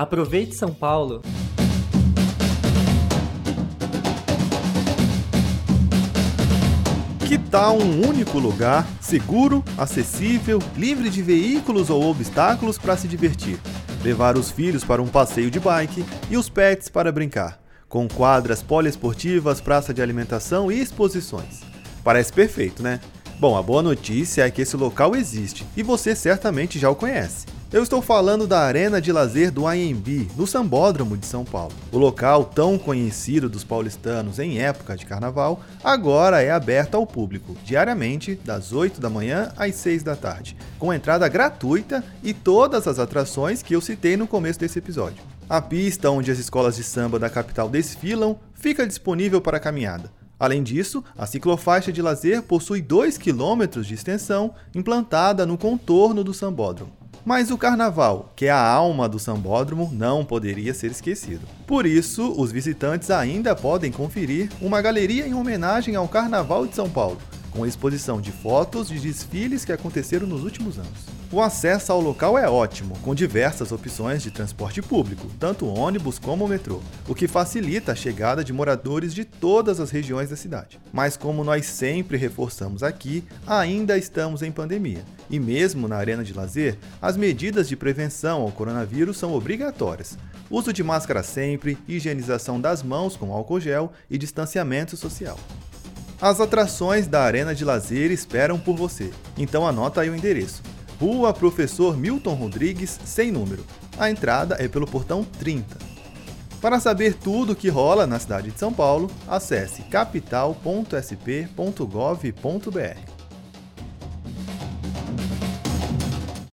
Aproveite São Paulo! Que tal um único lugar, seguro, acessível, livre de veículos ou obstáculos para se divertir? Levar os filhos para um passeio de bike e os pets para brincar, com quadras poliesportivas, praça de alimentação e exposições. Parece perfeito, né? Bom, a boa notícia é que esse local existe e você certamente já o conhece. Eu estou falando da Arena de Lazer do IMB, no Sambódromo de São Paulo. O local tão conhecido dos paulistanos em época de carnaval, agora é aberto ao público, diariamente, das 8 da manhã às 6 da tarde, com entrada gratuita e todas as atrações que eu citei no começo desse episódio. A pista onde as escolas de samba da capital desfilam fica disponível para caminhada. Além disso, a ciclofaixa de lazer possui 2 km de extensão implantada no contorno do sambódromo. Mas o carnaval, que é a alma do sambódromo, não poderia ser esquecido. Por isso, os visitantes ainda podem conferir uma galeria em homenagem ao Carnaval de São Paulo, com exposição de fotos de desfiles que aconteceram nos últimos anos. O acesso ao local é ótimo, com diversas opções de transporte público, tanto ônibus como metrô, o que facilita a chegada de moradores de todas as regiões da cidade. Mas como nós sempre reforçamos aqui, ainda estamos em pandemia, e mesmo na arena de lazer, as medidas de prevenção ao coronavírus são obrigatórias. Uso de máscara sempre, higienização das mãos com álcool gel e distanciamento social. As atrações da Arena de Lazer esperam por você, então anota aí o endereço Rua Professor Milton Rodrigues, sem número. A entrada é pelo portão 30. Para saber tudo o que rola na cidade de São Paulo, acesse capital.sp.gov.br.